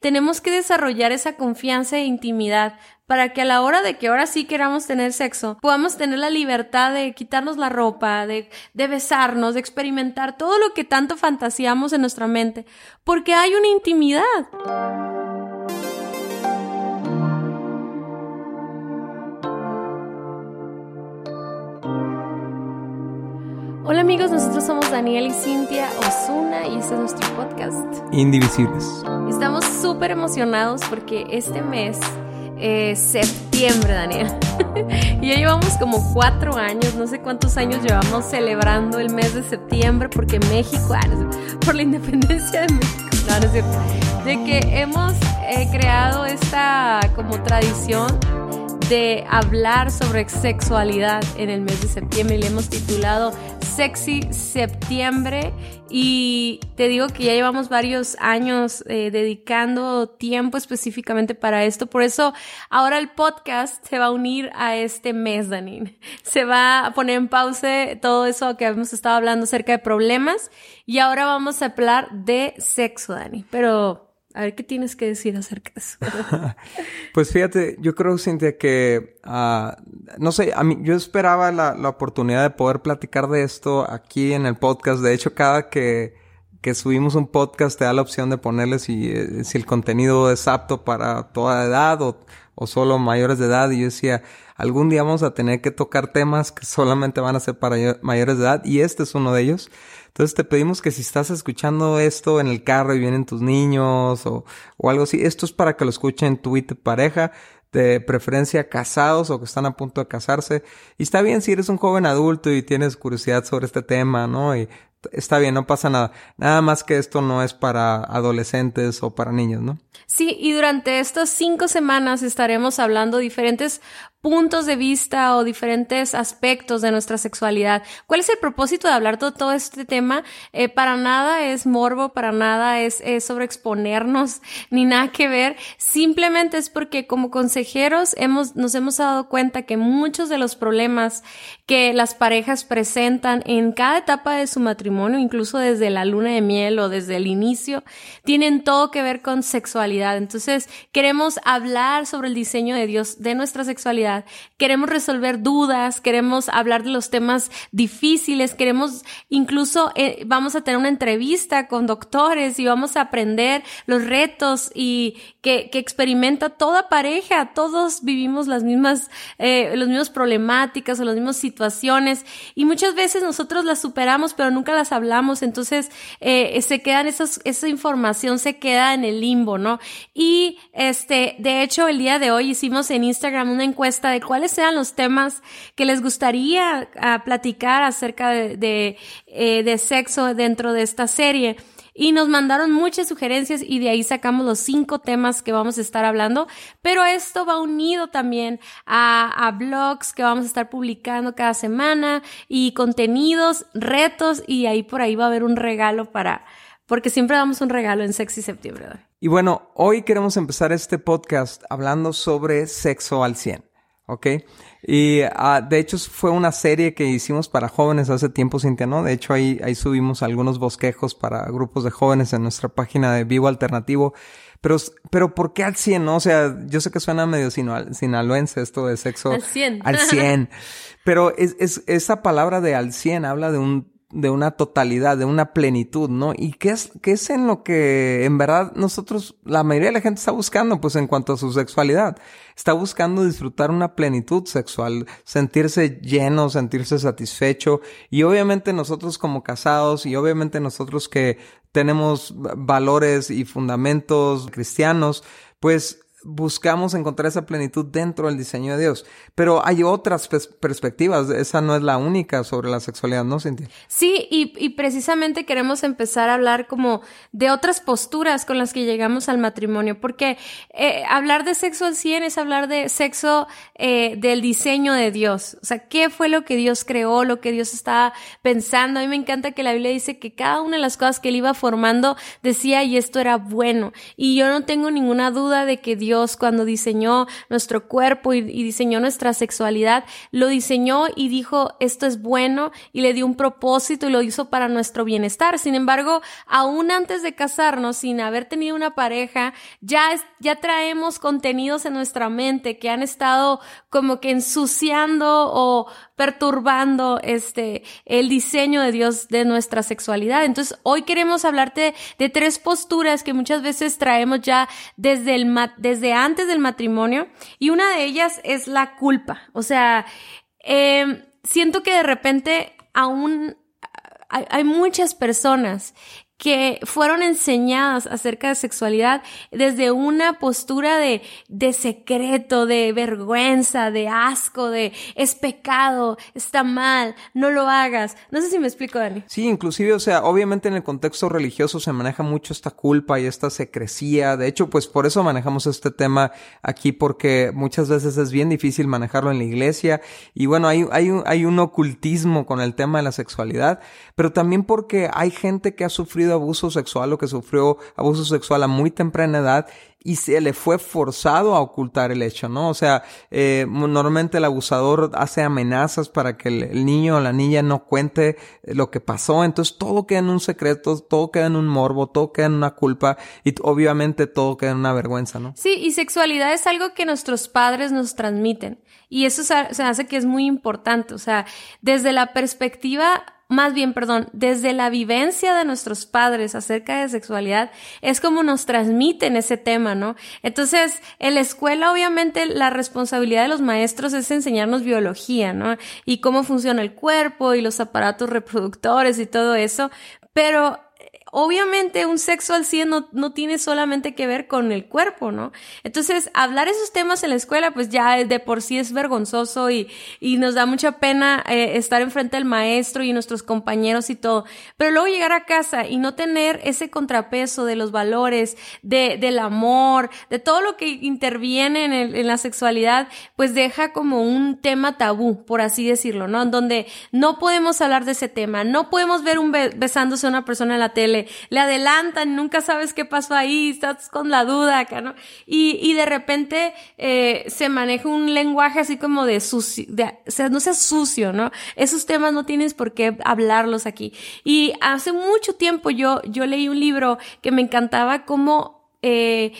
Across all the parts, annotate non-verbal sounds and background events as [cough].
tenemos que desarrollar esa confianza e intimidad para que a la hora de que ahora sí queramos tener sexo, podamos tener la libertad de quitarnos la ropa, de, besarnos, de experimentar todo lo que tanto fantaseamos en nuestra mente, porque hay una intimidad. Hola amigos, nosotros somos Daniel y Cintia Osuna y este es nuestro podcast. Indivisibles. Estamos súper emocionados porque este mes es septiembre, Daniel. [laughs] y ya llevamos como cuatro años, no sé cuántos años llevamos celebrando el mes de septiembre porque México, ah, por la independencia de México, no, no es cierto, de que hemos eh, creado esta como tradición de hablar sobre sexualidad en el mes de septiembre y le hemos titulado Sexy Septiembre. Y te digo que ya llevamos varios años eh, dedicando tiempo específicamente para esto, por eso ahora el podcast se va a unir a este mes, Danin. Se va a poner en pausa todo eso que hemos estado hablando acerca de problemas. Y ahora vamos a hablar de sexo, Dani, pero a ver qué tienes que decir acerca de eso. [laughs] pues fíjate, yo creo, Cintia, que, uh, no sé, a mí, yo esperaba la, la, oportunidad de poder platicar de esto aquí en el podcast. De hecho, cada que, que subimos un podcast te da la opción de ponerle si, eh, si el contenido es apto para toda edad o, o solo mayores de edad. Y yo decía, algún día vamos a tener que tocar temas que solamente van a ser para mayores de edad y este es uno de ellos. Entonces te pedimos que si estás escuchando esto en el carro y vienen tus niños o, o algo así, esto es para que lo escuchen tu y tu pareja, de preferencia casados o que están a punto de casarse. Y está bien si eres un joven adulto y tienes curiosidad sobre este tema, ¿no? Está bien, no pasa nada. Nada más que esto no es para adolescentes o para niños, ¿no? Sí, y durante estas cinco semanas estaremos hablando diferentes puntos de vista o diferentes aspectos de nuestra sexualidad. ¿Cuál es el propósito de hablar de todo este tema? Eh, para nada es morbo, para nada es, es sobre exponernos, [laughs] ni nada que ver. Simplemente es porque como consejeros hemos, nos hemos dado cuenta que muchos de los problemas que las parejas presentan en cada etapa de su matrimonio, incluso desde la luna de miel o desde el inicio, tienen todo que ver con sexualidad. Entonces, queremos hablar sobre el diseño de Dios de nuestra sexualidad queremos resolver dudas, queremos hablar de los temas difíciles, queremos incluso, eh, vamos a tener una entrevista con doctores y vamos a aprender los retos y que, que experimenta toda pareja, todos vivimos las mismas, eh, los mismos problemáticas o las mismas situaciones y muchas veces nosotros las superamos pero nunca las hablamos, entonces eh, se quedan esas, esa información se queda en el limbo, ¿no? Y este, de hecho el día de hoy hicimos en Instagram una encuesta de cuáles sean los temas que les gustaría ah, platicar acerca de, eh, de, sexo dentro de esta serie. Y nos mandaron muchas sugerencias y de ahí sacamos los cinco temas que vamos a estar hablando. Pero esto va unido también a, a, blogs que vamos a estar publicando cada semana y contenidos, retos y ahí por ahí va a haber un regalo para, porque siempre damos un regalo en Sexy Septiembre. Y bueno, hoy queremos empezar este podcast hablando sobre sexo al 100. ¿Ok? Y uh, de hecho fue una serie que hicimos para jóvenes hace tiempo, Cintia, ¿no? De hecho ahí, ahí subimos algunos bosquejos para grupos de jóvenes en nuestra página de Vivo Alternativo. Pero, pero ¿por qué al 100, no? O sea, yo sé que suena medio sinaloense esto de sexo. Al 100. Al 100. [laughs] pero es, es, esa palabra de al 100 habla de un de una totalidad, de una plenitud, ¿no? Y qué es, qué es en lo que en verdad nosotros, la mayoría de la gente está buscando, pues en cuanto a su sexualidad, está buscando disfrutar una plenitud sexual, sentirse lleno, sentirse satisfecho, y obviamente nosotros como casados, y obviamente nosotros que tenemos valores y fundamentos cristianos, pues buscamos encontrar esa plenitud dentro del diseño de Dios. Pero hay otras perspectivas, esa no es la única sobre la sexualidad, ¿no, Cintia? Sí, y, precisamente queremos empezar a hablar como de otras posturas con las que llegamos al matrimonio, porque eh, hablar de sexo al 100 es hablar de sexo eh, del diseño de Dios. O sea, ¿qué fue lo que Dios creó, lo que Dios estaba pensando? A mí me encanta que la Biblia dice que cada una de las cosas que él iba formando decía, y esto era bueno. Y yo no tengo ninguna duda de que Dios Dios cuando diseñó nuestro cuerpo y, diseñó nuestra sexualidad, lo diseñó y dijo esto es bueno y le dio un propósito y lo hizo para nuestro bienestar. Sin embargo, aún antes de casarnos, sin haber tenido una pareja, ya, ya traemos contenidos en nuestra mente que han estado como que ensuciando o perturbando este el diseño de Dios de nuestra sexualidad. Entonces, hoy queremos hablarte de tres posturas que muchas veces traemos ya desde el desde antes del matrimonio y una de ellas es la culpa. O sea, eh, siento que de repente aún hay, hay muchas personas que fueron enseñadas acerca de sexualidad desde una postura de, de secreto, de vergüenza, de asco, de es pecado, está mal, no lo hagas. No sé si me explico, Dani. Sí, inclusive, o sea, obviamente en el contexto religioso se maneja mucho esta culpa y esta secrecía. De hecho, pues por eso manejamos este tema aquí, porque muchas veces es bien difícil manejarlo en la iglesia. Y bueno, hay, hay, un, hay un ocultismo con el tema de la sexualidad, pero también porque hay gente que ha sufrido abuso sexual o que sufrió abuso sexual a muy temprana edad y se le fue forzado a ocultar el hecho, ¿no? O sea, eh, normalmente el abusador hace amenazas para que el, niño o la niña no cuente lo que pasó, entonces todo queda en un secreto, todo queda en un morbo, todo queda en una culpa y obviamente todo queda en una vergüenza, ¿no? Sí, y sexualidad es algo que nuestros padres nos transmiten y eso se hace que es muy importante, o sea, desde la perspectiva más bien, perdón, desde la vivencia de nuestros padres acerca de sexualidad, es como nos transmiten ese tema, ¿no? Entonces, en la escuela, obviamente, la responsabilidad de los maestros es enseñarnos biología, ¿no? Y cómo funciona el cuerpo y los aparatos reproductores y todo eso, pero obviamente un sexo al 100 no, no, tiene solamente que ver con el cuerpo, ¿no? Entonces, hablar esos temas en la escuela, pues ya de por sí es vergonzoso y, y nos da mucha pena eh, estar enfrente del maestro y nuestros compañeros y todo. Pero luego llegar a casa y no tener ese contrapeso de los valores, de, del amor, de todo lo que interviene en, el, en la sexualidad, pues deja como un tema tabú, por así decirlo, ¿no? En donde no podemos hablar de ese tema, no podemos ver un besándose a una persona en la tele, le, adelantan, nunca sabes qué pasó ahí, estás con la duda acá, ¿no? Y, y de repente eh, se maneja un lenguaje así como de sucio, de, o sea, no seas sucio, ¿no? Esos temas no tienes por qué hablarlos aquí. Y hace mucho tiempo yo, yo leí un libro que me encantaba cómo eh,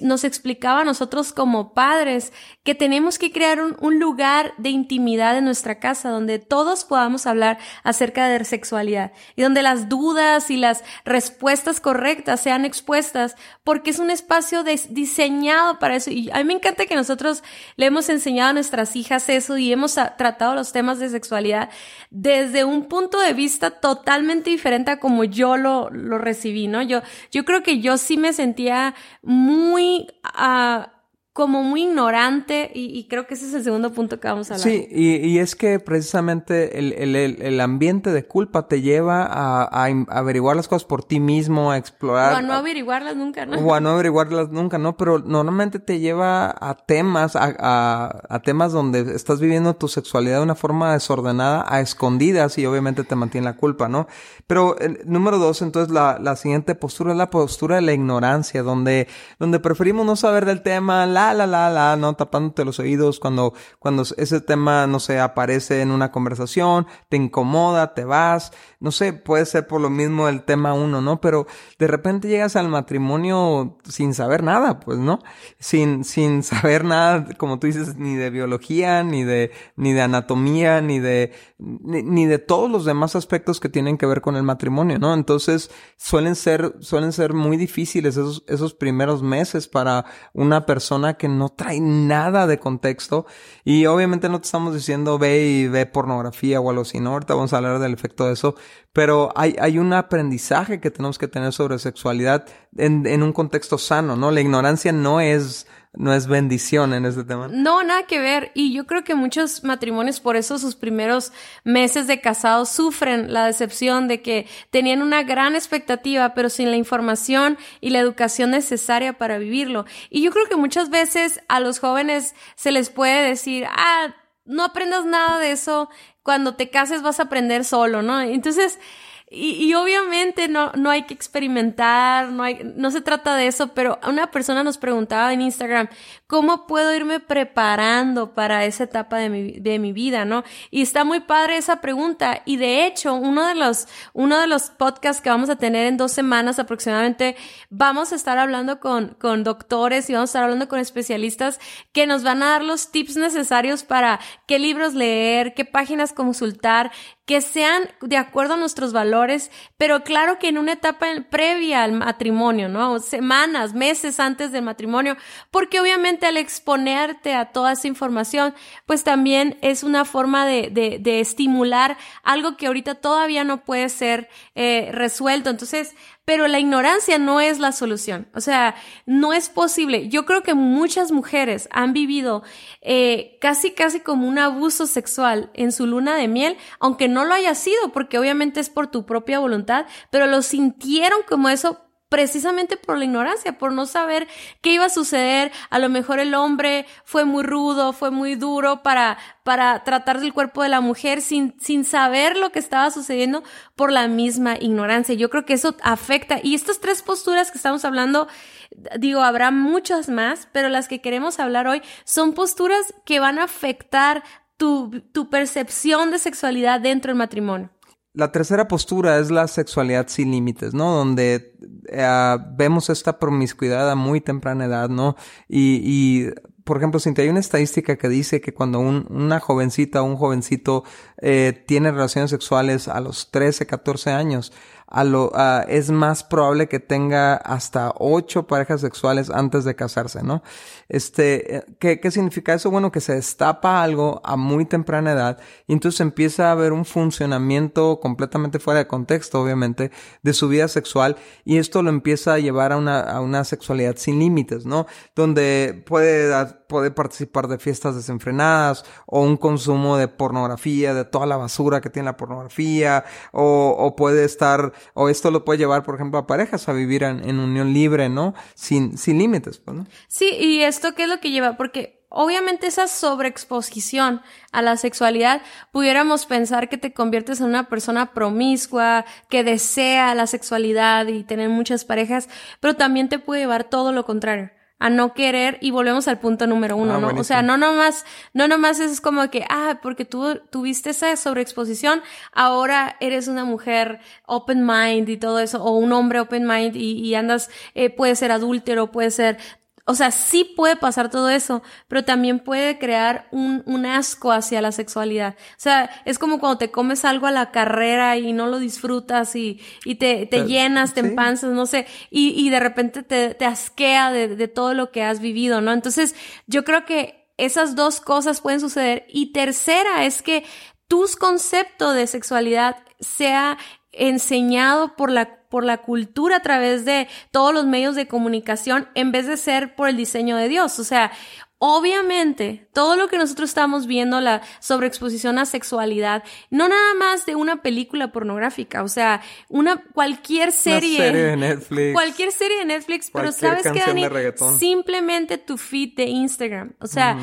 nos explicaba a nosotros como padres que tenemos que crear un, un, lugar de intimidad en nuestra casa donde todos podamos hablar acerca de sexualidad y donde las dudas y las respuestas correctas sean expuestas porque es un espacio diseñado para eso. Y a mí me encanta que nosotros le hemos enseñado a nuestras hijas eso y hemos tratado los temas de sexualidad desde un punto de vista totalmente diferente a como yo lo, lo recibí, ¿no? Yo, yo creo que yo sí me sentía muy muy uh, como muy ignorante y, creo que ese es el segundo punto que vamos a hablar. Sí, y, y es que precisamente el, el, el, ambiente de culpa te lleva a, a, averiguar las cosas por ti mismo, a explorar. O a no averiguarlas nunca, ¿no? O a no averiguarlas nunca, ¿no? Pero normalmente te lleva a temas, a, temas donde estás viviendo tu sexualidad de una forma desordenada, a escondidas y obviamente te mantiene la culpa, ¿no? Pero número dos, entonces la, la siguiente postura es la postura de la ignorancia, donde, donde preferimos no saber del tema, la la, la, la, ¿no? Tapándote los oídos cuando, cuando ese tema, no sé, aparece en una conversación, te incomoda, te vas, no sé, puede ser por lo mismo el tema uno, ¿no? Pero de repente llegas al matrimonio sin saber nada, pues, ¿no? Sin, sin [laughs] saber nada, como tú dices, ni de biología, ni de, ni de anatomía, ni de, ni, de todos los demás aspectos que tienen que ver con el matrimonio, ¿no? Entonces, suelen ser, suelen ser muy difíciles esos, esos primeros meses para una persona que no trae nada de contexto. Y obviamente no te estamos diciendo ve y ve pornografía o algo así, ¿no? Ahorita vamos a hablar del efecto de eso. Pero hay, hay un aprendizaje que tenemos que tener sobre sexualidad en, en un contexto sano, ¿no? La ignorancia no es no es bendición en este tema. No, nada que ver. Y yo creo que muchos matrimonios, por eso sus primeros meses de casados sufren la decepción de que tenían una gran expectativa, pero sin la información y la educación necesaria para vivirlo. Y yo creo que muchas veces a los jóvenes se les puede decir, ah, no aprendas nada de eso, cuando te cases vas a aprender solo, ¿no? Entonces, y, obviamente no, no hay que experimentar, no hay, no se trata de eso, pero una persona nos preguntaba en Instagram, ¿cómo puedo irme preparando para esa etapa de mi, de mi vida, no? Y está muy padre esa pregunta. Y de hecho, uno de los, uno de los podcasts que vamos a tener en dos semanas aproximadamente, vamos a estar hablando con, con doctores y vamos a estar hablando con especialistas que nos van a dar los tips necesarios para qué libros leer, qué páginas consultar, que sean de acuerdo a nuestros valores, pero claro que en una etapa previa al matrimonio, ¿no? Semanas, meses antes del matrimonio, porque obviamente al exponerte a toda esa información, pues también es una forma de, de, estimular algo que ahorita todavía no puede ser eh, resuelto. Entonces, pero la ignorancia no es la solución. O sea, no es posible. Yo creo que muchas mujeres han vivido eh, casi, casi como un abuso sexual en su luna de miel, aunque no lo haya sido, porque obviamente es por tu propia voluntad, pero lo sintieron como eso precisamente por la ignorancia, por no saber qué iba a suceder. A lo mejor el hombre fue muy rudo, fue muy duro para, para tratar del cuerpo de la mujer sin, sin saber lo que estaba sucediendo por la misma ignorancia. Yo creo que eso afecta. Y estas tres posturas que estamos hablando, digo, habrá muchas más, pero las que queremos hablar hoy son posturas que van a afectar tu, tu percepción de sexualidad dentro del matrimonio. La tercera postura es la sexualidad sin límites, ¿no? Donde eh, vemos esta promiscuidad a muy temprana edad, ¿no? Y, y por ejemplo, si hay una estadística que dice que cuando un, una jovencita o un jovencito eh, tiene relaciones sexuales a los 13, 14 años, a lo, es más probable que tenga hasta ocho parejas sexuales antes de casarse, ¿no? Este, ¿qué, ¿qué significa eso? Bueno, que se destapa algo a muy temprana edad y entonces empieza a haber un funcionamiento completamente fuera de contexto, obviamente, de su vida sexual y esto lo empieza a llevar a una, a una sexualidad sin límites, ¿no? Donde puede, puede participar de fiestas desenfrenadas o un consumo de pornografía, de toda la basura que tiene la pornografía o, o puede estar o esto lo puede llevar, por ejemplo, a parejas a vivir en, unión libre, ¿no? Sin, sin límites, pues, ¿no? Sí, y esto qué es lo que lleva, porque obviamente esa sobreexposición a la sexualidad, pudiéramos pensar que te conviertes en una persona promiscua, que desea la sexualidad y tener muchas parejas, pero también te puede llevar todo lo contrario a no querer y volvemos al punto número uno, ah, ¿no? O sea, no nomás, no nomás es como que, ah, porque tú tuviste esa sobreexposición, ahora eres una mujer open mind y todo eso, o un hombre open mind y, y andas, eh, puede ser adúltero, puede ser o sea, sí puede pasar todo eso, pero también puede crear un, un, asco hacia la sexualidad. O sea, es como cuando te comes algo a la carrera y no lo disfrutas y, y te, te llenas, te empanzas, no sé, y, y de repente te, te asquea de, de todo lo que has vivido, ¿no? Entonces, yo creo que esas dos cosas pueden suceder. Y tercera es que tu concepto de sexualidad sea enseñado por la, por la cultura a través de todos los medios de comunicación en vez de ser por el diseño de Dios. O sea, obviamente, todo lo que nosotros estamos viendo, la sobreexposición a sexualidad, no nada más de una película pornográfica, o sea, una, cualquier serie. serie de Netflix. Cualquier serie de Netflix, pero sabes que, Dani, simplemente tu feed de Instagram. O sea,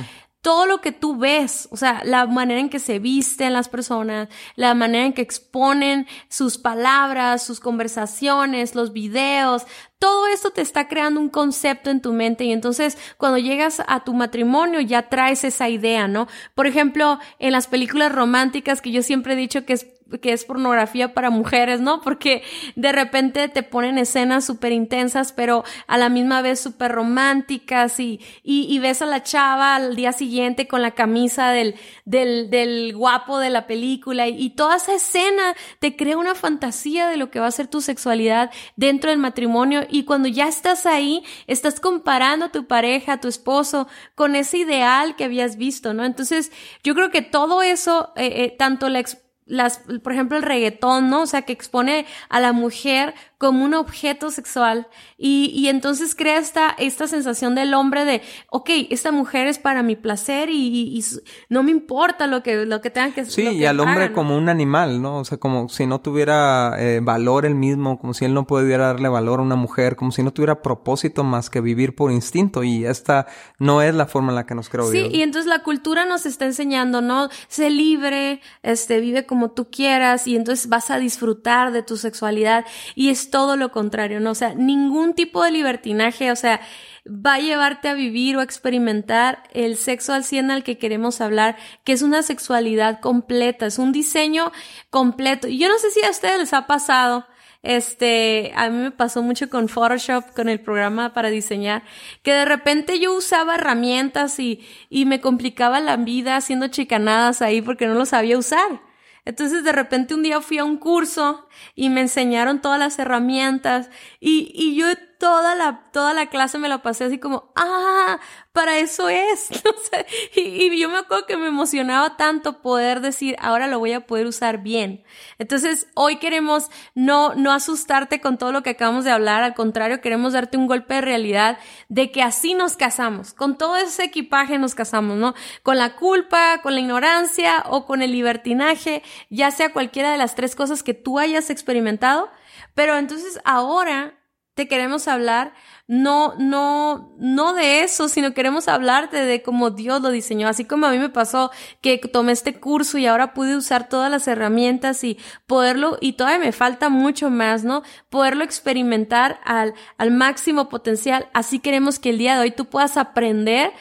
todo lo que tú ves, o sea, la manera en que se visten las personas, la manera en que exponen sus palabras, sus conversaciones, los videos, todo esto te está creando un concepto en tu mente y entonces cuando llegas a tu matrimonio ya traes esa idea, ¿no? Por ejemplo, en las películas románticas que yo siempre he dicho que es que es pornografía para mujeres, ¿no? Porque de repente te ponen escenas súper intensas, pero a la misma vez súper románticas y, y, ves a la chava al día siguiente con la camisa del, del, del guapo de la película y, y, toda esa escena te crea una fantasía de lo que va a ser tu sexualidad dentro del matrimonio y cuando ya estás ahí, estás comparando a tu pareja, a tu esposo, con ese ideal que habías visto, ¿no? Entonces, yo creo que todo eso, eh, eh, tanto la las, por ejemplo, el reggaetón, ¿no? O sea, que expone a la mujer como un objeto sexual y, y entonces crea esta, esta sensación del hombre de, ok, esta mujer es para mi placer y, y, no me importa lo que, lo que tengan que Sí, y al hombre como un animal, ¿no? O sea, como si no tuviera eh, valor el mismo, como si él no pudiera darle valor a una mujer, como si no tuviera propósito más que vivir por instinto y esta no es la forma en la que nos creó Dios. Sí, y entonces la cultura nos está enseñando, ¿no? Sé libre, este, vive como tú quieras y entonces vas a disfrutar de tu sexualidad y es todo lo contrario, ¿no? O sea, ningún tipo de libertinaje, o sea, va a llevarte a vivir o a experimentar el sexo al 100 al que queremos hablar, que es una sexualidad completa, es un diseño completo. Yo no sé si a ustedes les ha pasado, este, a mí me pasó mucho con Photoshop, con el programa para diseñar, que de repente yo usaba herramientas y, y me complicaba la vida haciendo chicanadas ahí porque no lo sabía usar. Entonces de repente un día fui a un curso y me enseñaron todas las herramientas y, y yo toda la, toda la clase me la pasé así como, ah, para eso es. [laughs] y, yo me acuerdo que me emocionaba tanto poder decir, ahora lo voy a poder usar bien. Entonces, hoy queremos no, no asustarte con todo lo que acabamos de hablar, al contrario, queremos darte un golpe de realidad de que así nos casamos, con todo ese equipaje nos casamos, ¿no? Con la culpa, con la ignorancia o con el libertinaje, ya sea cualquiera de las tres cosas que tú hayas experimentado. Pero entonces ahora te queremos hablar no, no, no de eso, sino queremos hablarte de cómo Dios lo diseñó. Así como a mí me pasó que tomé este curso y ahora pude usar todas las herramientas y poderlo, y todavía me falta mucho más, ¿no? Poderlo experimentar al, al máximo potencial. Así queremos que el día de hoy tú puedas aprender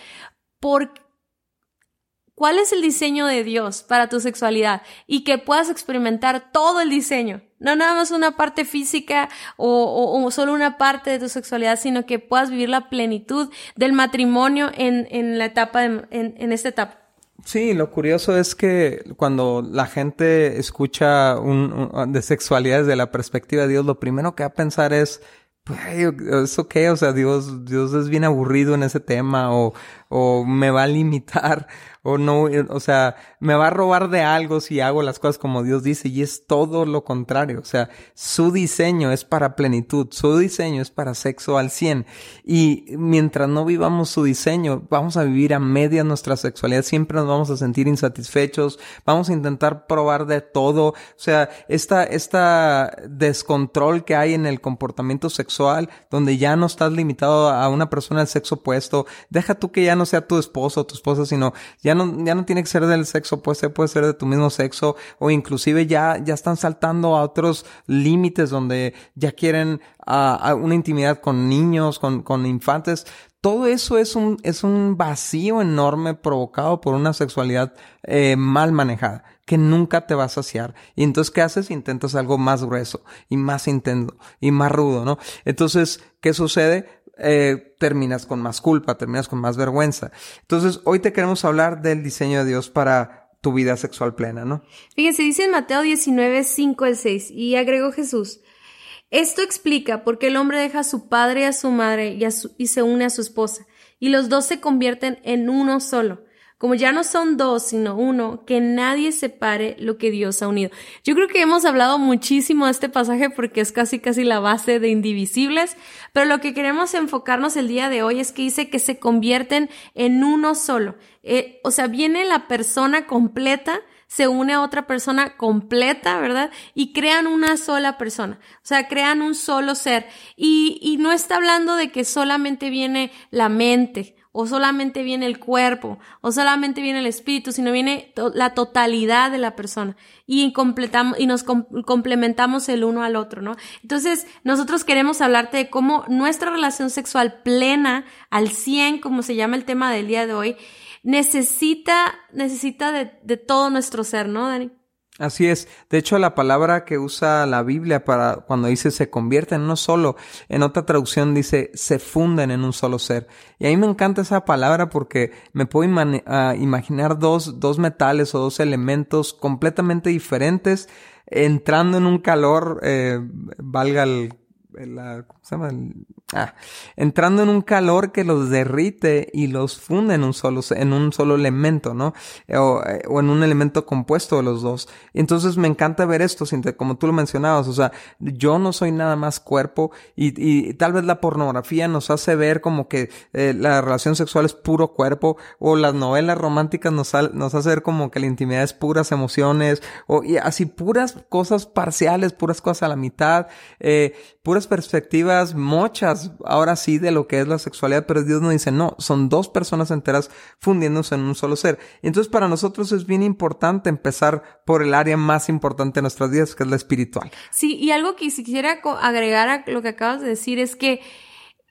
por cuál es el diseño de Dios para tu sexualidad y que puedas experimentar todo el diseño. No nada más una parte física o, solo una parte de tu sexualidad, sino que puedas vivir la plenitud del matrimonio en, en la etapa, de, en, en esta etapa. Sí, lo curioso es que cuando la gente escucha un, un, de sexualidad desde la perspectiva de Dios, lo primero que va a pensar es, pues, ¿eso qué? O sea, Dios, Dios es bien aburrido en ese tema o, o me va a limitar o no, o sea, me va a robar de algo si hago las cosas como Dios dice y es todo lo contrario, o sea, su diseño es para plenitud, su diseño es para sexo al 100 y mientras no vivamos su diseño, vamos a vivir a media nuestra sexualidad, siempre nos vamos a sentir insatisfechos, vamos a intentar probar de todo, o sea, esta, esta descontrol que hay en el comportamiento sexual, donde ya no estás limitado a una persona del sexo opuesto, deja tú que ya no sea tu esposo o tu esposa, sino ya no, ya no tiene que ser del sexo, puede ser, puede ser de tu mismo sexo, o inclusive ya, ya están saltando a otros límites donde ya quieren una intimidad con niños, con, con infantes. Todo eso es un, es un vacío enorme provocado por una sexualidad eh, mal manejada que nunca te va a saciar. Y entonces, ¿qué haces? Intentas algo más grueso y más intenso y más rudo, ¿no? Entonces, ¿qué sucede? Eh, terminas con más culpa, terminas con más vergüenza. Entonces, hoy te queremos hablar del diseño de Dios para tu vida sexual plena, ¿no? Fíjense, dice en Mateo 19, 5 al 6, y agregó Jesús, esto explica por qué el hombre deja a su padre y a su madre y, y se une a su esposa, y los dos se convierten en uno solo como ya no son dos, sino uno, que nadie separe lo que Dios ha unido. Yo creo que hemos hablado muchísimo de este pasaje porque es casi casi la base de Indivisibles, pero lo que queremos enfocarnos el día de hoy es que dice que se convierten en uno solo. Eh, o sea, viene la persona completa, se une a otra persona completa, ¿verdad? Y crean una sola persona, o sea, crean un solo ser. Y, y no está hablando de que solamente viene la mente, o solamente viene el cuerpo, o solamente viene el espíritu, sino viene la totalidad de la persona y completamos y nos complementamos el uno al otro, ¿no? Entonces, nosotros queremos hablarte de cómo nuestra relación sexual plena al 100, como se llama el tema del día de hoy, necesita necesita de, de todo nuestro ser, ¿no, Dani? Así es. De hecho, la palabra que usa la Biblia para cuando dice se convierten en uno solo, en otra traducción dice se funden en un solo ser. Y a mí me encanta esa palabra porque me puedo imaginar dos, dos metales o dos elementos completamente diferentes entrando en un calor, eh, valga el, se llama? Ah, entrando en un calor que los derrite y los funde en un solo, en un solo elemento, ¿no? O, eh, o en un elemento compuesto de los dos. Entonces me encanta ver esto, como tú lo mencionabas, o sea, yo no soy nada más cuerpo y, y tal vez la pornografía nos hace ver como que eh, la relación sexual es puro cuerpo o las novelas románticas nos, nos hace ver como que la intimidad es puras emociones o y así puras cosas parciales, puras cosas a la mitad, eh, puras perspectivas mochas, ahora sí, de lo que es la sexualidad, pero Dios nos dice, no, son dos personas enteras fundiéndose en un solo ser. entonces para nosotros es bien importante empezar por el área más importante de nuestras vidas, que es la espiritual. Sí, y algo que si quisiera agregar a lo que acabas de decir es que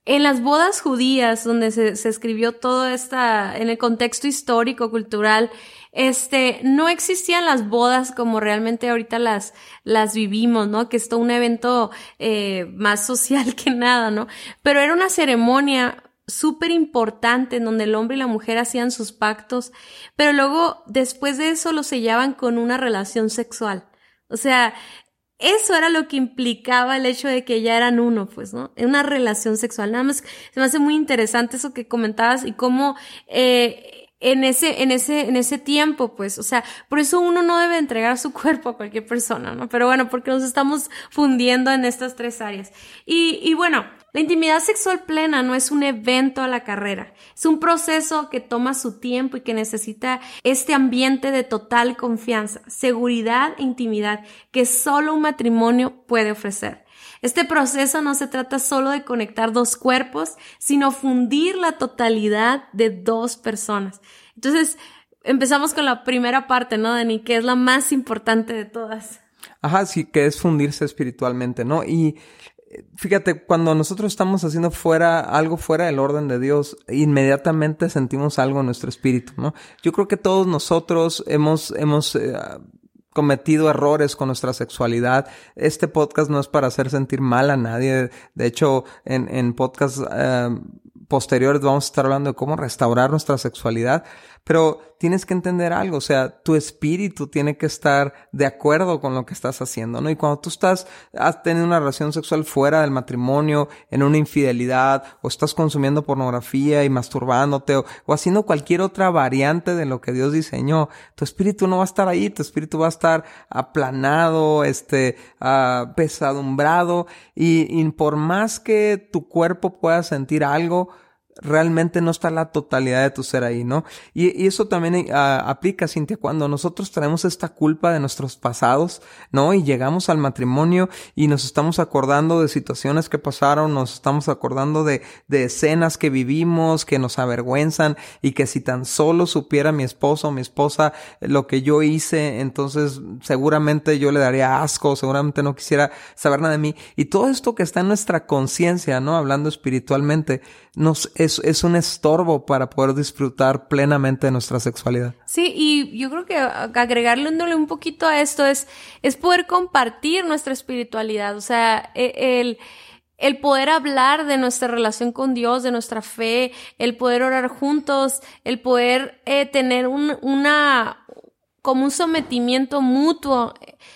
en las bodas judías, donde se, se, escribió todo esta, en el contexto histórico, cultural, este, no existían las bodas como realmente ahorita las, las vivimos, ¿no? Que es todo un evento eh, más social [laughs] que nada, ¿no? Pero era una ceremonia súper importante en donde el hombre y la mujer hacían sus pactos, pero luego después de eso lo sellaban con una relación sexual. O sea, eso era lo que implicaba el hecho de que ya eran uno, pues, ¿no? Una relación sexual. Nada más se me hace muy interesante eso que comentabas y cómo eh, en ese, en ese, en ese tiempo, pues, o sea, por eso uno no debe entregar su [laughs] cuerpo a cualquier persona, ¿no? Pero bueno, porque nos estamos fundiendo en estas tres áreas. Y, y bueno, la intimidad sexual plena no es un evento a la carrera, es un proceso que toma su tiempo y que necesita este ambiente de total confianza, seguridad e intimidad que solo un matrimonio puede ofrecer. Este proceso no se trata solo de conectar dos cuerpos, sino fundir la totalidad de dos personas. Entonces, empezamos con la primera parte, ¿no, Dani? Que es la más importante de todas. Ajá, sí, que es fundirse espiritualmente, ¿no? Y fíjate, cuando nosotros estamos haciendo fuera, algo fuera del orden de Dios, inmediatamente sentimos algo en nuestro espíritu, ¿no? Yo creo que todos nosotros hemos, hemos, eh, cometido errores con nuestra sexualidad. Este podcast no es para hacer sentir mal a nadie. De hecho, en, en podcasts eh, posteriores vamos a estar hablando de cómo restaurar nuestra sexualidad. Pero tienes que entender algo, o sea, tu espíritu tiene que estar de acuerdo con lo que estás haciendo, ¿no? Y cuando tú estás, has tenido una relación sexual fuera del matrimonio, en una infidelidad, o estás consumiendo pornografía y masturbándote, o, haciendo cualquier otra variante de lo que Dios diseñó, tu espíritu no va a estar ahí, tu espíritu va a estar aplanado, este, uh, pesadumbrado, y, y por más que tu cuerpo pueda sentir algo, realmente no está la totalidad de tu ser ahí, ¿no? Y, eso también eh, aplica, Cintia, cuando nosotros traemos esta culpa de nuestros pasados, ¿no? Y llegamos al matrimonio y nos estamos acordando de situaciones que pasaron, nos estamos acordando de, de escenas que vivimos, que nos avergüenzan y que si tan solo supiera mi esposo o mi esposa lo que yo hice, entonces seguramente yo le daría asco, seguramente no quisiera saber nada de mí. Y todo esto que está en nuestra conciencia, ¿no? Hablando espiritualmente, nos es, un estorbo para poder disfrutar plenamente de nuestra sexualidad. Sí, y yo creo que agregarle un poquito a esto es, es poder compartir nuestra espiritualidad, o sea, e, el, el poder hablar de nuestra relación con Dios, de nuestra fe, el poder orar juntos, el poder eh, tener un, una, como un sometimiento mutuo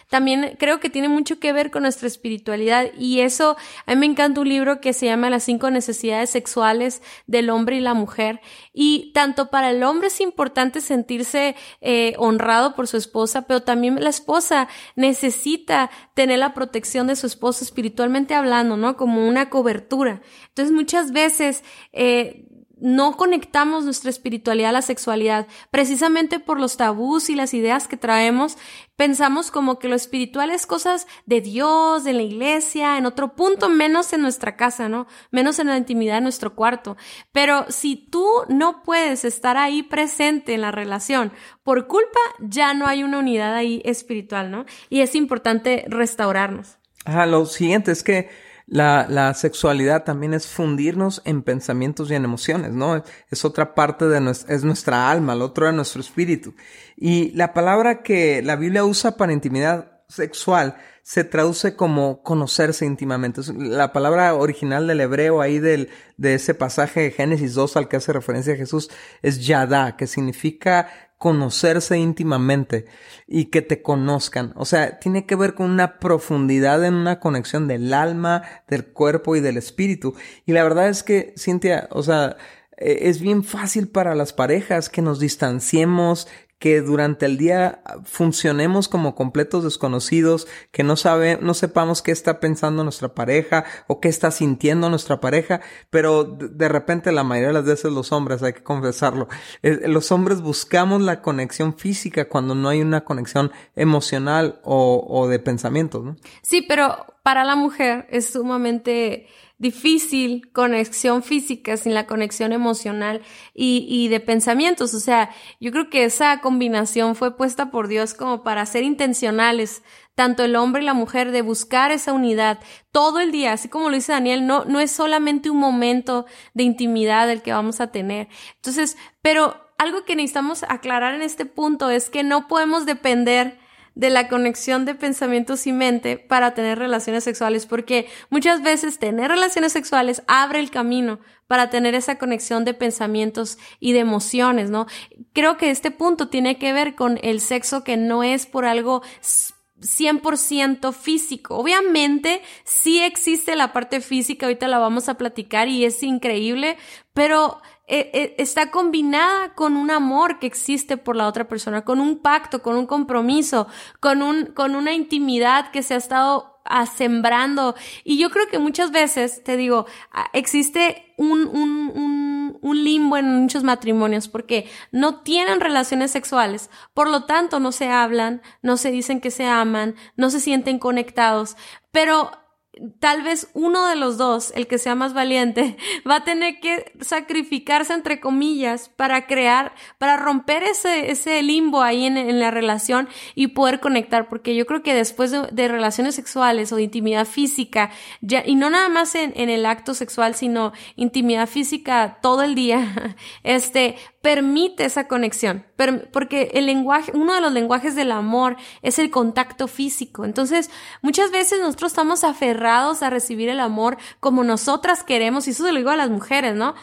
también creo que tiene mucho que ver con nuestra espiritualidad y eso, a mí me encanta un libro que se llama Las cinco necesidades sexuales del hombre y la mujer y tanto para el hombre es importante sentirse eh, honrado por su esposa, pero también la esposa necesita tener la protección de su esposo espiritualmente hablando, ¿no? Como una cobertura. Entonces muchas veces eh, no conectamos nuestra espiritualidad a la sexualidad, precisamente por los tabús y las ideas que traemos, pensamos como que lo espiritual es cosas de Dios, de la iglesia, en otro punto, menos en nuestra casa, ¿no? Menos en la intimidad de nuestro cuarto. Pero si tú no puedes estar ahí presente en la relación por culpa, ya no hay una unidad ahí espiritual, ¿no? Y es importante restaurarnos. Ah, lo siguiente es que la, la, sexualidad también es fundirnos en pensamientos y en emociones, ¿no? Es otra parte de nuestra, es nuestra alma, el otro es nuestro espíritu. Y la palabra que la Biblia usa para intimidad sexual se traduce como conocerse íntimamente. La palabra original del hebreo ahí del, de ese pasaje de Génesis 2 al que hace referencia Jesús es yada, que significa conocerse íntimamente y que te conozcan. O sea, tiene que ver con una profundidad en una conexión del alma, del cuerpo y del espíritu. Y la verdad es que, Cintia, o sea, e, es bien fácil para las parejas que nos distanciemos, que durante el día funcionemos como completos desconocidos, que no sabe, no sepamos qué está pensando nuestra pareja o qué está sintiendo nuestra pareja, pero de repente la mayoría de las veces los hombres, hay que confesarlo, eh, los hombres buscamos la conexión física cuando no hay una conexión emocional o, de pensamientos, ¿no? Sí, pero para la mujer es sumamente difícil conexión física sin la conexión emocional y, y, de pensamientos. O sea, yo creo que esa combinación fue puesta por Dios como para ser intencionales, tanto el hombre y la mujer, de buscar esa unidad todo el día, así como lo dice Daniel, no, no es solamente un momento de intimidad el que vamos a tener. Entonces, pero algo que necesitamos aclarar en este punto es que no podemos depender de la conexión de pensamientos y mente para tener relaciones sexuales, porque muchas veces tener relaciones sexuales abre el camino para tener esa conexión de pensamientos y de emociones, ¿no? Creo que este punto tiene que ver con el sexo que no es por algo 100% físico. Obviamente sí existe la parte física, ahorita la vamos a platicar y es increíble, pero está combinada con un amor que existe por la otra persona, con un pacto, con un compromiso, con un, con una intimidad que se ha estado sembrando. Y yo creo que muchas veces, te digo, existe un, un, un, un, limbo en muchos matrimonios porque no tienen relaciones sexuales, por lo tanto no se hablan, no se dicen que se aman, no se sienten conectados, pero tal vez uno de los dos, el que sea más valiente, [laughs] va a tener que sacrificarse entre comillas para crear, para romper ese, ese limbo ahí en, en la relación y poder conectar, porque yo creo que después de, relaciones sexuales o de intimidad física, ya, y no nada más en, en el acto sexual, sino intimidad física todo el día, [laughs] este, permite esa conexión, porque el lenguaje, uno de los lenguajes del amor es el contacto físico. Entonces, muchas veces nosotros estamos aferrados a recibir el amor como nosotras queremos, y eso se lo digo a las mujeres, ¿no?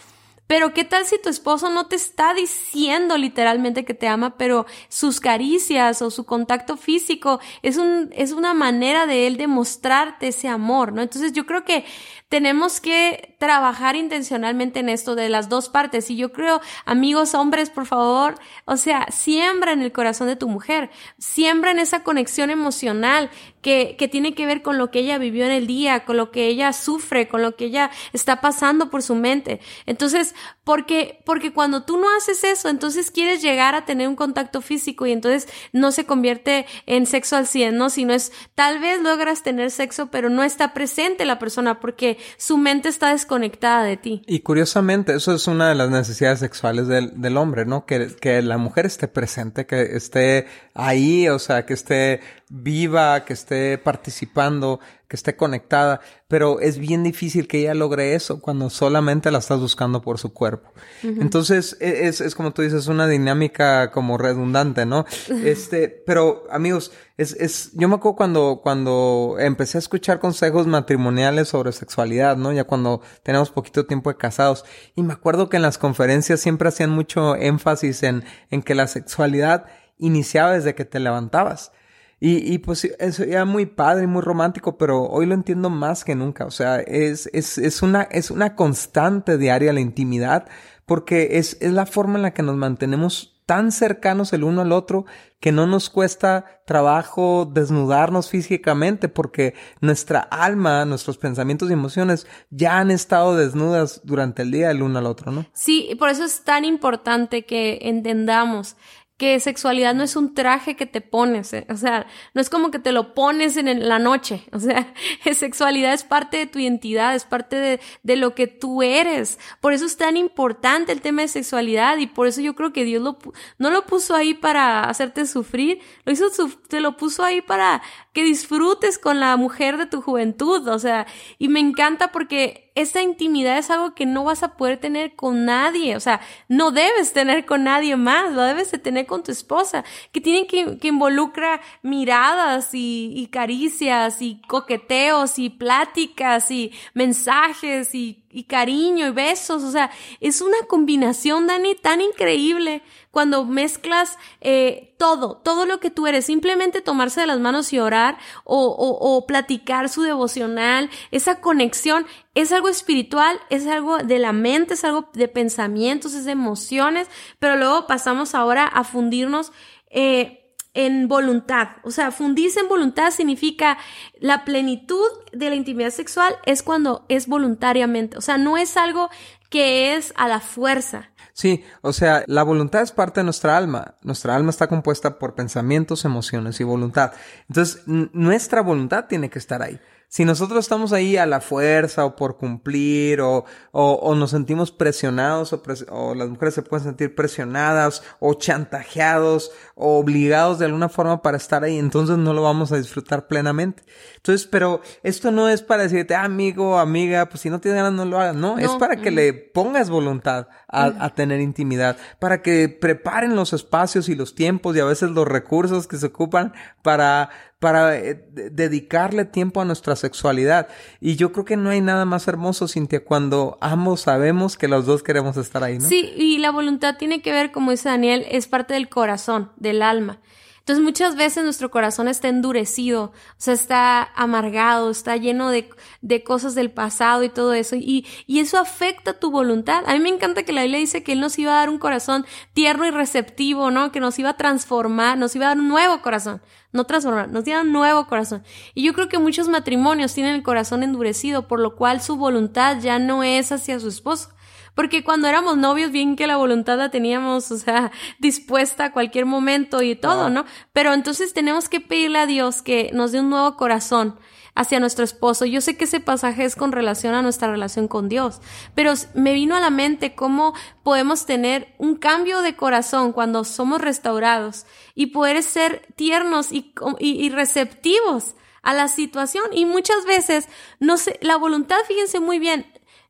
Pero qué tal si tu esposo no te está diciendo literalmente que te ama, pero sus caricias o su contacto físico es un, es una manera de él demostrarte ese amor, ¿no? Entonces yo creo que tenemos que trabajar intencionalmente en esto de las dos partes. Y yo creo, amigos hombres, por favor, o sea, siembra en el corazón de tu mujer, siembra en esa conexión emocional que, que tiene que ver con lo que ella vivió en el día, con lo que ella sufre, con lo que ella está pasando por su mente. Entonces, porque, porque cuando tú no haces eso, entonces quieres llegar a tener un contacto físico y entonces no se convierte en sexo al 100, ¿no? Sino es, tal vez logras tener sexo, pero no está presente la persona porque su mente está desconectada de ti. Y curiosamente, eso es una de las necesidades sexuales del, del hombre, ¿no? Que, que la mujer esté presente, que esté ahí, o sea, que esté viva, que esté participando, que esté conectada, pero es bien difícil que ella logre eso cuando solamente la estás buscando por su cuerpo. Entonces, e, es, es como tú dices, una dinámica como redundante, ¿no? [laughs] Este, pero amigos, es, es, yo me acuerdo cuando, cuando empecé a escuchar consejos matrimoniales sobre sexualidad, ¿no? Ya cuando tenemos poquito tiempo de casados. Y me acuerdo que en las conferencias siempre hacían mucho énfasis en, en que la sexualidad iniciaba desde que te levantabas. Y, y pues eso era muy padre muy romántico, pero hoy lo entiendo más que nunca. O sea, es, es, es, una, es una constante diaria la intimidad, porque es, es la forma en la que nos mantenemos tan cercanos el uno al otro que no nos cuesta trabajo desnudarnos físicamente porque nuestra alma, nuestros pensamientos y emociones ya han estado desnudas durante el día el uno al otro, ¿no? Sí, y por eso es tan importante que entendamos que sexualidad no es un traje que te pones, eh, o sea, no es como que te lo pones en la noche, [laughs] o sea, sexualidad es parte de tu identidad, es parte de, lo que tú eres. Por eso es tan importante el tema de sexualidad y por eso yo creo que Dios lo, no lo puso ahí para hacerte sufrir, lo hizo, te lo puso ahí para que disfrutes con la mujer de tu juventud, o sea, y me encanta porque esa intimidad es algo que no vas a poder tener con nadie, o sea, no debes tener con nadie más, lo debes de tener con tu esposa, que tiene que, que involucra miradas y, y caricias y coqueteos y pláticas y mensajes y y, cariño y besos. O sea, es una combinación, Dani, tan increíble cuando mezclas eh, todo, todo lo que tú eres. Simplemente tomarse de las manos y orar o, o, o platicar su devocional, esa conexión es algo espiritual, es algo de la mente, es algo de pensamientos, es de emociones, pero luego pasamos ahora a fundirnos. Eh, en voluntad. O sea, fundirse en voluntad significa la plenitud de la intimidad sexual es cuando es voluntariamente. O sea, no es algo que es a la fuerza. Sí, o sea, la voluntad es parte de nuestra alma. Nuestra alma está compuesta por pensamientos, emociones y voluntad. Entonces, nuestra voluntad tiene que estar ahí. Si nosotros estamos ahí a la fuerza o por cumplir o, o, nos sentimos presionados o, o, las mujeres se pueden sentir presionadas o chantajeados o obligados de alguna forma para estar ahí, entonces no lo vamos a disfrutar plenamente. Entonces, pero esto no es para decirte, ah, amigo, amiga, pues si no tienes ganas no lo hagas, no, es para que le pongas voluntad a, a tener intimidad, para que preparen los espacios y los tiempos y a veces los recursos que se ocupan para para eh, dedicarle tiempo a nuestra sexualidad. Y yo creo que no hay nada más hermoso, Cintia, cuando ambos sabemos que los dos queremos estar ahí, ¿no? Sí, y la voluntad tiene que ver, como dice Daniel, es parte del corazón, del alma. Entonces muchas veces nuestro corazón está endurecido, o sea, está amargado, está lleno de, de cosas del pasado y todo eso, y, y, eso afecta tu voluntad. A mí me encanta que la Biblia dice que Él nos iba a dar un corazón tierno y receptivo, ¿no? Que nos iba a transformar, nos iba a dar un nuevo corazón, no transformar, nos iba a dar un nuevo corazón. Y yo creo que muchos matrimonios tienen el corazón endurecido, por lo cual su voluntad ya no es hacia su esposo porque cuando éramos novios, bien que la voluntad la teníamos, o sea, [laughs] dispuesta a cualquier momento y todo, ¿no? Pero entonces tenemos que pedirle a Dios que nos dé un nuevo corazón hacia nuestro esposo. Yo sé que ese pasaje es con relación a nuestra relación con Dios, pero me vino a la mente cómo podemos tener un cambio de corazón cuando somos restaurados y poder ser tiernos y, y receptivos a la situación. Y muchas veces, no sé, la voluntad, fíjense muy bien,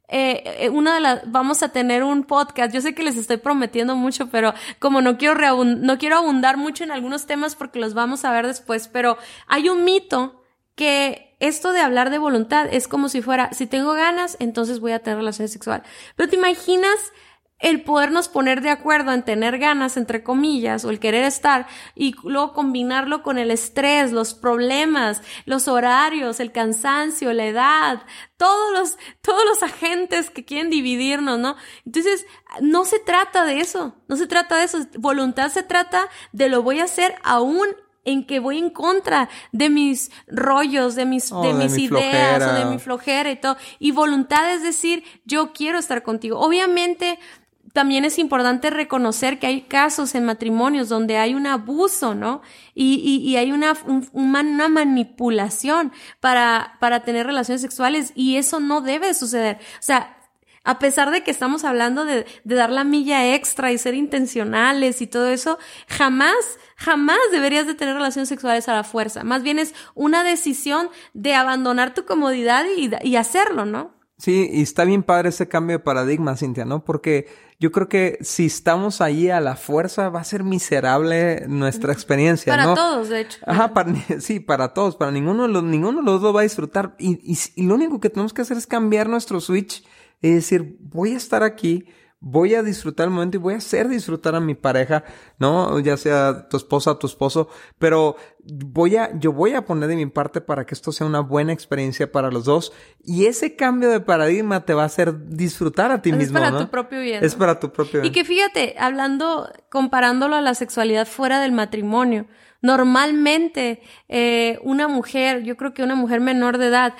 eh, eh, una de las, vamos a tener un podcast. Yo sé que les estoy prometiendo mucho, pero como no quiero no quiero abundar mucho en algunos temas porque los vamos a ver después, pero hay un mito que esto de hablar de voluntad es como si fuera, si tengo ganas, entonces voy a tener relaciones sexuales. Pero te imaginas el podernos poner de acuerdo en tener ganas, entre comillas, o el querer estar, y luego combinarlo con el estrés, los problemas, los horarios, el cansancio, la edad, todos los, todos los agentes que quieren dividirnos, ¿no? Entonces, no se trata de eso, no se trata de eso, voluntad se trata de lo voy a hacer aún en que voy en contra de mis rollos, de mis, oh, de, mis ideas o de mi flojera y todo. Y voluntad es decir, yo quiero estar contigo. Obviamente, también es importante reconocer que hay casos en matrimonios donde hay un abuso, ¿no? Y, y, hay una, una manipulación para, para tener relaciones sexuales y eso no debe suceder. O sea, a pesar de que estamos hablando de, de, dar la milla extra y ser intencionales y todo eso, jamás, jamás deberías de tener relaciones sexuales a la fuerza. Más bien es una decisión de abandonar tu comodidad y, y hacerlo, ¿no? Sí, y está bien padre ese cambio de paradigma, Cintia, ¿no? Porque yo creo que si estamos ahí a la fuerza va a ser miserable nuestra experiencia, para todos, de hecho. Ajá, para, sí, para todos, para ninguno de los, ninguno de los dos va a disfrutar. Y, y, y lo único que tenemos que hacer es cambiar nuestro switch y decir, voy a estar aquí, voy a disfrutar el momento y voy a hacer disfrutar a mi pareja, ¿no? Ya sea tu esposa tu esposo, pero voy a, yo voy a poner de mi parte para que esto sea una buena experiencia para los dos y ese cambio de paradigma te va a hacer disfrutar a ti mismo, Es para tu propio bien. Es para tu propio bien. Y que fíjate, hablando, comparándolo a la sexualidad fuera del matrimonio, Normalmente, eh, una mujer, yo creo que una mujer menor de edad,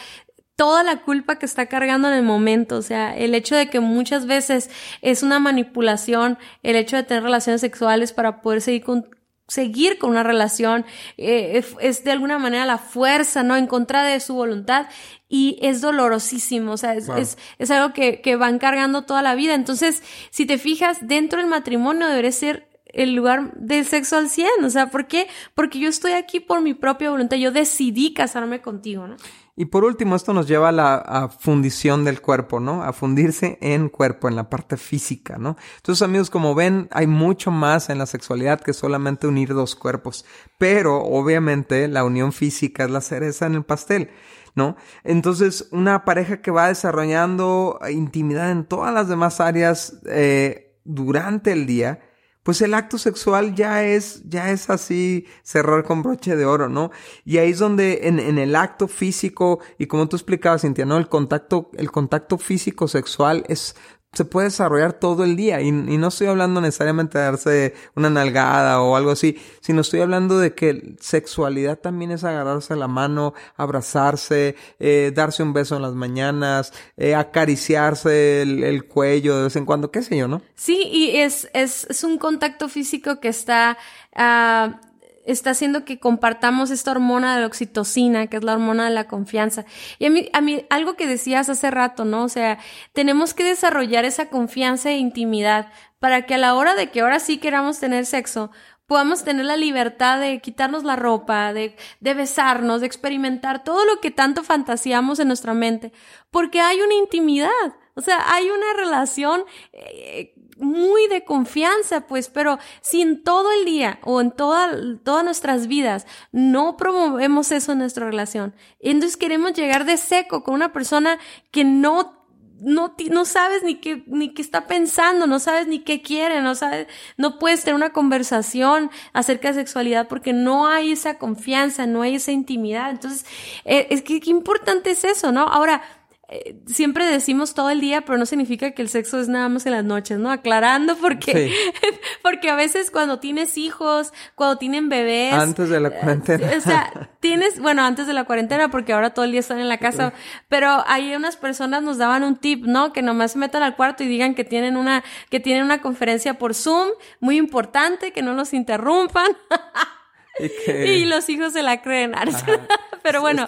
toda la culpa que está cargando en el momento, o sea, el hecho de que muchas veces es una manipulación, el hecho de tener relaciones sexuales para poder seguir con, seguir con una relación, eh, es, de alguna manera la fuerza, ¿no? En contra de su voluntad y es dolorosísimo, o sea, es, es, es, algo que, que van cargando toda la vida. Entonces, si te fijas, dentro del matrimonio debería ser el lugar del sexo al 100, o sea, ¿por qué? Porque yo estoy aquí por mi propia voluntad, yo decidí casarme contigo, ¿no? Y por último, esto nos lleva a la fundición del cuerpo, ¿no? A fundirse en cuerpo, en la parte física, ¿no? Entonces, amigos, como ven, hay mucho más en la sexualidad que solamente unir dos cuerpos. Pero, obviamente, la unión física es la cereza en el pastel. ¿no? Entonces, una pareja que va desarrollando intimidad en todas las demás áreas eh, durante el día, pues el acto sexual ya es, ya es así cerrar con broche de oro, ¿no? Y ahí es donde en, en el acto físico, y como tú explicabas, Cintia, ¿no? El contacto, el contacto físico sexual es se puede desarrollar todo el día. Y, no estoy hablando necesariamente de darse una nalgada o algo así, sino estoy hablando de que sexualidad también es agarrarse la mano, abrazarse, eh, darse un beso en las mañanas, eh, acariciarse el, cuello de vez en cuando, qué sé yo, ¿no? Sí, y es, es, es un contacto físico que está... Uh, está haciendo que compartamos esta hormona de la oxitocina, que es la hormona de la confianza. Y a mí, a mí, algo que decías hace rato, ¿no? O sea, tenemos que desarrollar esa confianza e intimidad para que a la hora de que ahora sí queramos tener sexo, podamos tener la libertad de quitarnos la ropa, de, de besarnos, de experimentar todo lo que tanto fantaseamos en nuestra mente, porque hay una intimidad, o sea, hay una relación eh, muy de confianza, pues, pero si en todo el día o en toda, todas nuestras vidas no promovemos eso en nuestra relación, entonces queremos llegar de seco con una persona que no no, no sabes ni qué, ni qué está pensando, no sabes ni qué quiere, no sabes, no puedes tener una conversación acerca de sexualidad porque no hay esa confianza, no hay esa intimidad. Entonces, eh, es que qué importante es eso, ¿no? Ahora, eh, siempre decimos todo el día, pero no significa que el sexo es nada más en las noches, ¿no? Aclarando porque, [laughs] porque a veces cuando tienes hijos, cuando tienen bebés. Antes de la eh, cuarentena. o sea, [laughs] tienes, bueno, antes de la cuarentena, porque ahora todo el día están en la casa, pero hay unas personas nos daban un tip, ¿no? Que nomás se metan al cuarto y digan que tienen una, que tienen una conferencia por Zoom, muy importante, que no los interrumpan. [laughs] [laughs] Y, los hijos se la creen. [laughs] Pero bueno,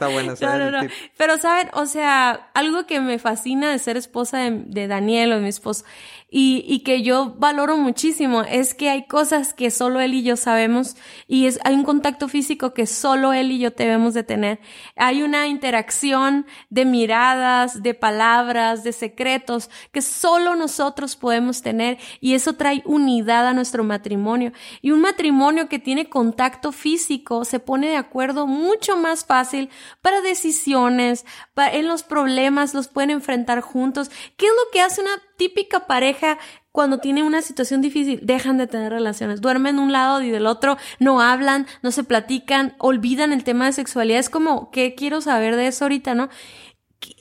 pero saben, o sea, algo que me fascina de ser esposa de, de Daniel o de mi esposo y, y que yo valoro muchísimo es que hay cosas que solo él y yo sabemos y es, hay un contacto físico que solo él y yo debemos de tener. Hay una interacción de miradas, de palabras, de secretos que solo nosotros podemos tener y eso trae unidad a nuestro matrimonio. Y un matrimonio que tiene contacto físico se pone de acuerdo mucho más fácil para decisiones, en los problemas los pueden enfrentar juntos. ¿Qué es lo que hace una típica pareja cuando tiene una situación difícil, dejan de tener relaciones, duermen de un lado y del otro, no hablan, no se platican, olvidan el tema de sexualidad. Es como, ¿qué quiero saber de eso ahorita, no?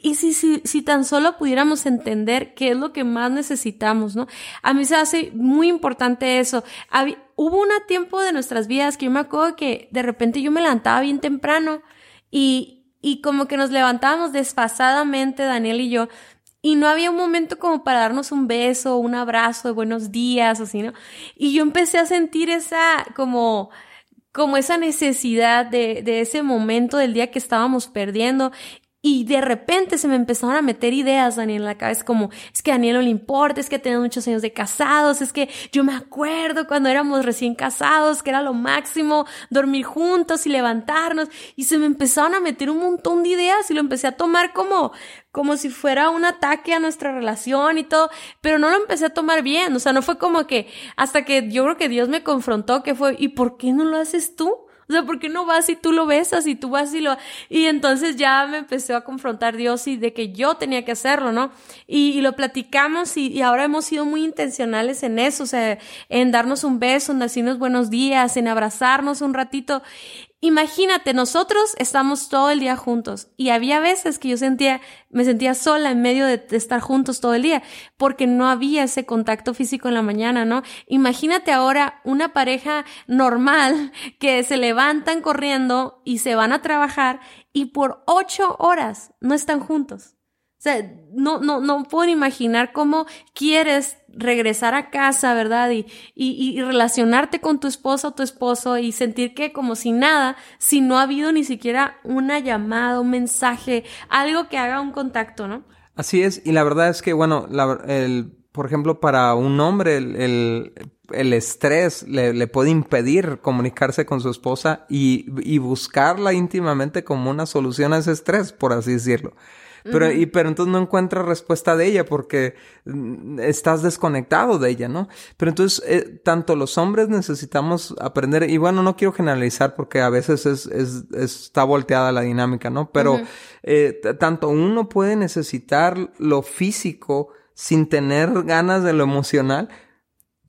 Y si, si, si tan solo pudiéramos entender qué es lo que más necesitamos, ¿no? A mí se hace muy importante eso. Hubo un tiempo de nuestras vidas que yo me acuerdo que de repente yo me levantaba bien temprano y, y como que nos levantábamos desfasadamente, Daniel y yo, y no había un momento como para darnos un beso, un abrazo de buenos días, así, ¿no? Y yo empecé a sentir esa, como, como esa necesidad de, de ese momento del día que estábamos perdiendo y de repente se me empezaron a meter ideas, Daniel, en la cabeza, como, es que a Daniel no le importa, es que tenemos muchos años de casados, es que yo me acuerdo cuando éramos recién casados, que era lo máximo, dormir juntos y levantarnos, y se me empezaron a meter un montón de ideas y lo empecé a tomar como, como si fuera un ataque a nuestra relación y todo, pero no lo empecé a tomar bien, o sea, no fue como que, hasta que yo creo que Dios me confrontó, que fue, ¿y por qué no lo haces tú? O sea, ¿por qué no vas y tú lo besas y tú vas y lo... Y entonces ya me empezó a confrontar Dios y de que yo tenía que hacerlo, ¿no? Y, lo platicamos y, y, ahora hemos sido muy intencionales en eso, o sea, en darnos un beso, en decirnos buenos días, en abrazarnos un ratito. Imagínate, nosotros estamos todo el día juntos y había veces que yo sentía, me sentía sola en medio de, estar juntos todo el día porque no había ese contacto físico en la mañana, ¿no? Imagínate ahora una pareja normal [laughs] que se levantan corriendo y se van a trabajar y por ocho horas no están juntos. O sea, no, no, no puedo imaginar cómo quieres regresar a casa, ¿verdad? Y, y, y, relacionarte con tu esposa o tu esposo y sentir que como si nada, si no ha habido ni siquiera una llamada, un mensaje, algo que haga un contacto, ¿no? Así es, y la verdad es que, bueno, la, el, por ejemplo, para un hombre, el, el estrés le, puede impedir comunicarse con su esposa y, y buscarla íntimamente como una solución a ese estrés, por así decirlo. Pero, y, pero entonces no encuentras respuesta de ella porque mm, estás desconectado de ella, ¿no? Pero entonces, eh, tanto los hombres necesitamos aprender, y bueno, no quiero generalizar porque a veces es, es, está volteada la dinámica, ¿no? Pero eh, tanto uno puede necesitar lo físico sin tener ganas de lo emocional,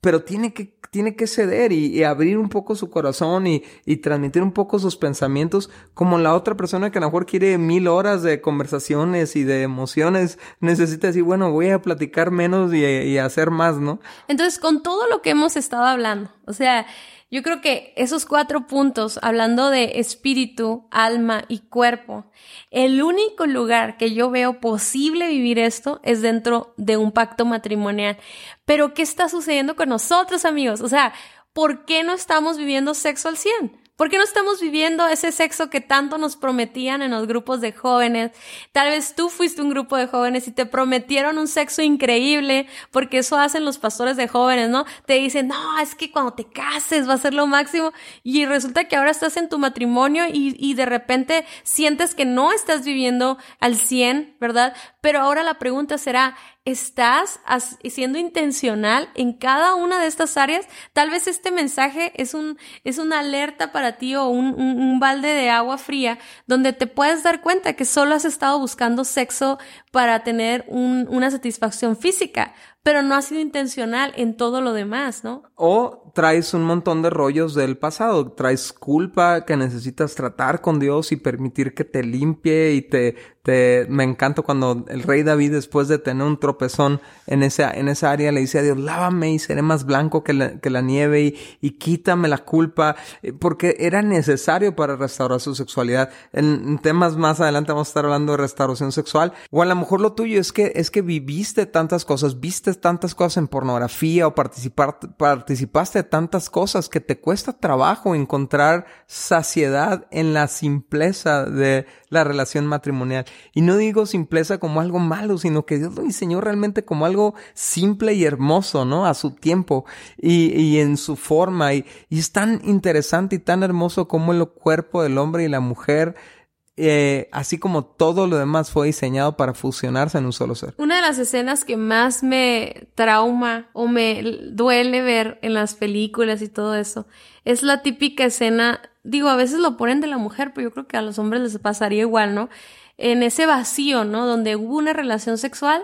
pero tiene que tiene que ceder y, abrir un poco su corazón y, y, transmitir un poco sus pensamientos como la otra persona que a lo mejor quiere mil horas de conversaciones y de emociones necesita decir, bueno, voy a platicar menos y, y hacer más, ¿no? Entonces, con todo lo que hemos estado hablando, o sea, yo creo que esos cuatro puntos, hablando de espíritu, alma y cuerpo, el único lugar que yo veo posible vivir esto es dentro de un pacto matrimonial. Pero, ¿qué está sucediendo con nosotros, amigos? O sea, ¿por qué no estamos viviendo sexo al 100? ¿Por qué no estamos viviendo ese sexo que tanto nos prometían en los grupos de jóvenes? Tal vez tú fuiste un grupo de jóvenes y te prometieron un sexo increíble, porque eso hacen los pastores de jóvenes, ¿no? Te dicen, no, es que cuando te cases va a ser lo máximo. Y resulta que ahora estás en tu matrimonio y, y de repente sientes que no estás viviendo al 100, ¿verdad? Pero ahora la pregunta será, estás siendo intencional en cada una de estas áreas, tal vez este mensaje es un es una alerta para ti o un, un, balde de agua fría donde te puedes dar cuenta que solo has estado buscando sexo para tener un, una satisfacción física, pero no ha sido intencional en todo lo demás, ¿no? O traes un montón de rollos del pasado, traes culpa que necesitas tratar con Dios y permitir que te limpie y te, te, me encanta cuando el rey David después de tener un tropezón en esa, en esa área le dice a Dios, lávame y seré más blanco que la, que la nieve y, y quítame la culpa, eh, porque era necesario para restaurar su sexualidad. En, temas más adelante vamos a estar hablando de restauración sexual, o a lo mejor lo tuyo es que, es que viviste tantas cosas, viste tantas cosas en pornografía o participar, participaste de tantas cosas que te cuesta trabajo encontrar saciedad en la simpleza de la relación matrimonial. Y no digo simpleza como algo malo, sino que Dios lo diseñó realmente como algo simple y hermoso, ¿no? A su tiempo y, y en su forma. Y, y es tan interesante y tan hermoso como el cuerpo del hombre y la mujer eh, así como todo lo demás fue diseñado para fusionarse en un solo ser. Una de las escenas que más me trauma o me duele ver en las películas y todo eso es la típica escena, digo, a veces lo ponen de la mujer, pero yo creo que a los hombres les pasaría igual, ¿no? En ese vacío, ¿no? Donde hubo una relación sexual,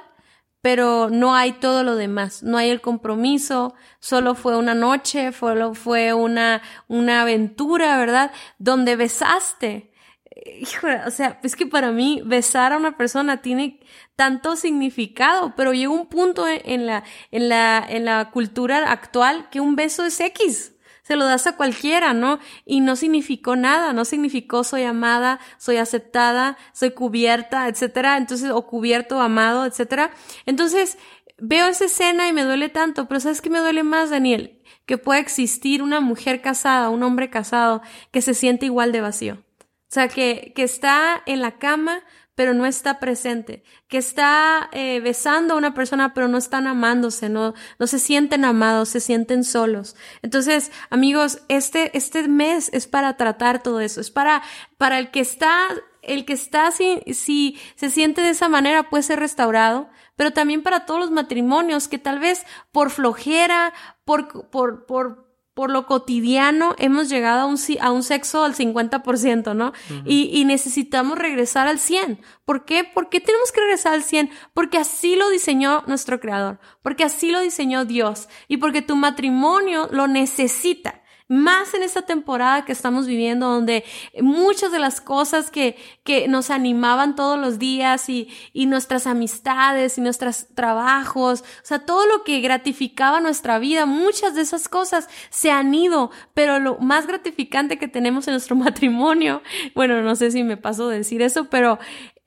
pero no hay todo lo demás, no hay el compromiso, solo fue una noche, solo fue una, una aventura, ¿verdad? Donde besaste, híjole, o sea, es que para mí besar a una persona tiene tanto significado, pero llega un punto en la, en la, en la cultura actual que un beso es X. Se lo das a cualquiera, ¿no? Y no significó nada, no significó soy amada, soy aceptada, soy cubierta, etcétera. Entonces, o cubierto, amado, etcétera. Entonces, veo esa escena y me duele tanto, pero ¿sabes qué me duele más, Daniel? Que pueda existir una mujer casada, un hombre casado, que se siente igual de vacío. O sea, que, que está en la cama, pero no está presente, que está eh, besando a una persona, pero no están amándose, no, no se sienten amados, se sienten solos. Entonces, amigos, este, este mes es para tratar todo eso, es para, para el que está, el que está, si, si se siente de esa manera, puede ser restaurado, pero también para todos los matrimonios que tal vez por flojera, por, por, por, por lo cotidiano hemos llegado a un, a un sexo al 50%, ¿no? y, y, necesitamos regresar al 100. ¿Por qué? ¿Por qué tenemos que regresar al 100? Porque así lo diseñó nuestro creador, porque así lo diseñó Dios y porque tu matrimonio lo necesita. Más en esta temporada que estamos viviendo, donde muchas de las cosas que, que nos animaban todos los días y, y nuestras amistades y nuestros trabajos, o sea, todo lo que gratificaba nuestra vida, muchas de esas cosas se han ido, pero lo más gratificante que tenemos en nuestro [laughs] matrimonio, bueno, no sé si me paso de decir eso, pero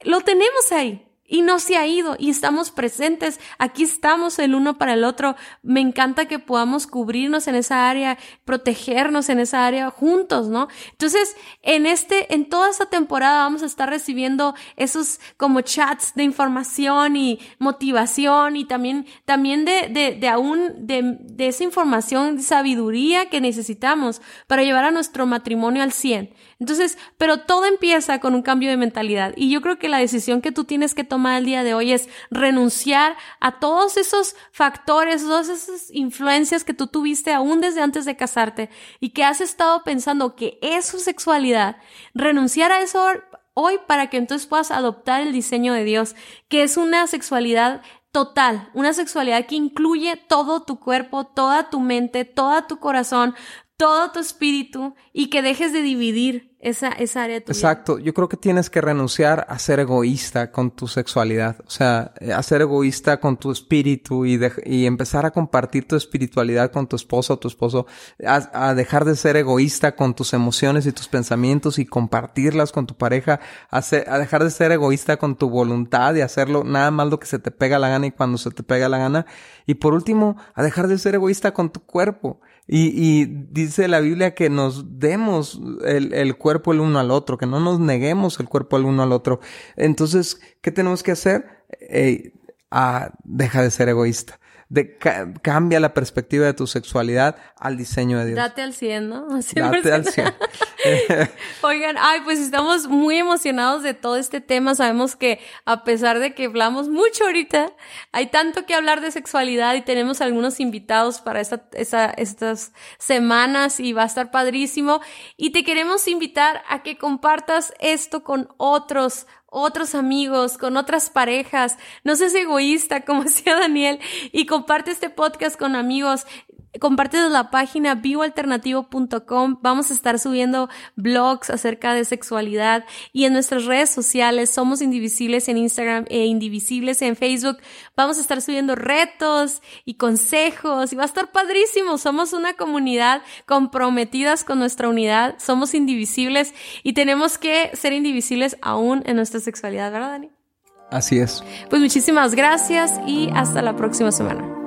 lo tenemos ahí y no se ha ido y estamos presentes. Aquí estamos el uno para el otro. Me encanta que podamos cubrirnos en esa área, protegernos en esa área juntos, ¿no? Entonces, en este, en toda esta temporada vamos a estar recibiendo esos como chats de información y motivación y también, también de, de, de aún de, de esa información, de sabiduría que necesitamos para llevar a nuestro matrimonio al 100. Entonces, pero todo empieza con un cambio de mentalidad. Y yo creo que la decisión que tú tienes que tomar el día de hoy es renunciar a todos esos factores, todas esas influencias que tú tuviste aún desde antes de casarte y que has estado pensando que es su sexualidad. Renunciar a eso hoy para que entonces puedas adoptar el diseño de Dios, que es una sexualidad total, una sexualidad que incluye todo tu cuerpo, toda tu mente, todo tu corazón, todo tu espíritu y que dejes de dividir esa, esa área de tu Exacto. Yo creo que tienes que renunciar a ser egoísta con tu sexualidad. O sea, a ser egoísta con tu espíritu y, y empezar a compartir tu espiritualidad con tu esposo o tu esposo. A, dejar de ser egoísta con tus emociones y tus pensamientos y compartirlas con tu pareja. A, a dejar de ser egoísta con tu voluntad y hacerlo nada más lo que se te pega la gana y cuando se te pega la gana. Y por último, a dejar de ser egoísta con tu cuerpo. Y, y dice la Biblia que nos demos el, el, cuerpo el uno al otro, que no nos neguemos el cuerpo el uno al otro. Entonces, ¿qué tenemos que hacer? Eh, a, deja de ser egoísta de cambia la perspectiva de tu sexualidad al diseño de Dios. Date al 100, ¿no? [laughs] Date al 100. [laughs] Oigan, ay, pues estamos muy emocionados de todo este tema. Sabemos que a pesar de que hablamos mucho ahorita, hay tanto que hablar de sexualidad y tenemos algunos invitados para esta, esta, estas semanas y va a estar padrísimo. Y te queremos invitar a que compartas esto con otros otros amigos, con otras parejas. No seas egoísta, como [laughs] decía Daniel, y comparte este podcast con amigos. Comparte la página vivoalternativo.com. Vamos a estar subiendo blogs acerca de sexualidad y en nuestras redes sociales somos indivisibles en Instagram e indivisibles en Facebook. Vamos a estar subiendo retos y consejos y va a estar padrísimo. Somos una comunidad comprometidas con nuestra unidad. Somos indivisibles y tenemos que ser indivisibles aún en nuestra sexualidad, ¿verdad, Dani? Así es. Pues muchísimas gracias y hasta la próxima semana.